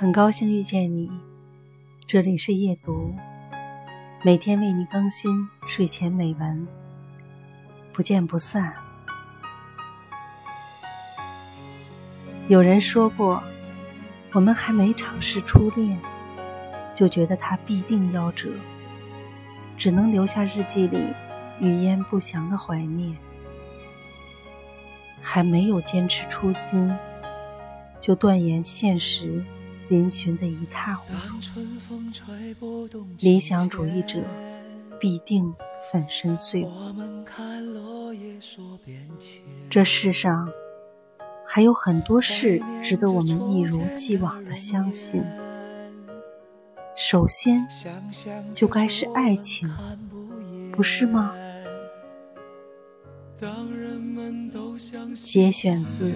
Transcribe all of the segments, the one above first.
很高兴遇见你，这里是夜读，每天为你更新睡前美文，不见不散。有人说过，我们还没尝试初恋，就觉得它必定夭折，只能留下日记里语焉不详的怀念。还没有坚持初心，就断言现实。嶙峋的一塌糊涂，理想主义者必定粉身碎骨。这世上还有很多事值得我们一如既往的相信。首先，就该是爱情，不是吗？节选自《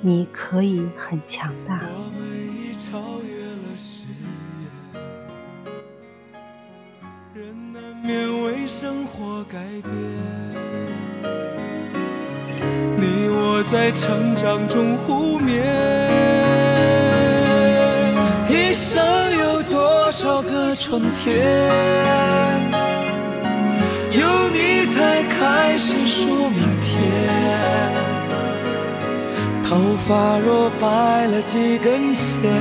你可以很强大》。超越了誓言，人难免为生活改变，你我在成长中互勉。一生有多少个春天，有你才开始数明天。头发若白了几根线。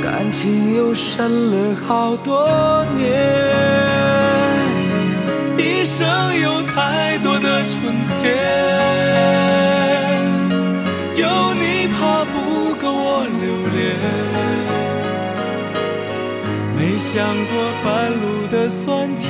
感情又深了好多年，一生有太多的春天，有你怕不够我留恋，没想过半路的酸甜，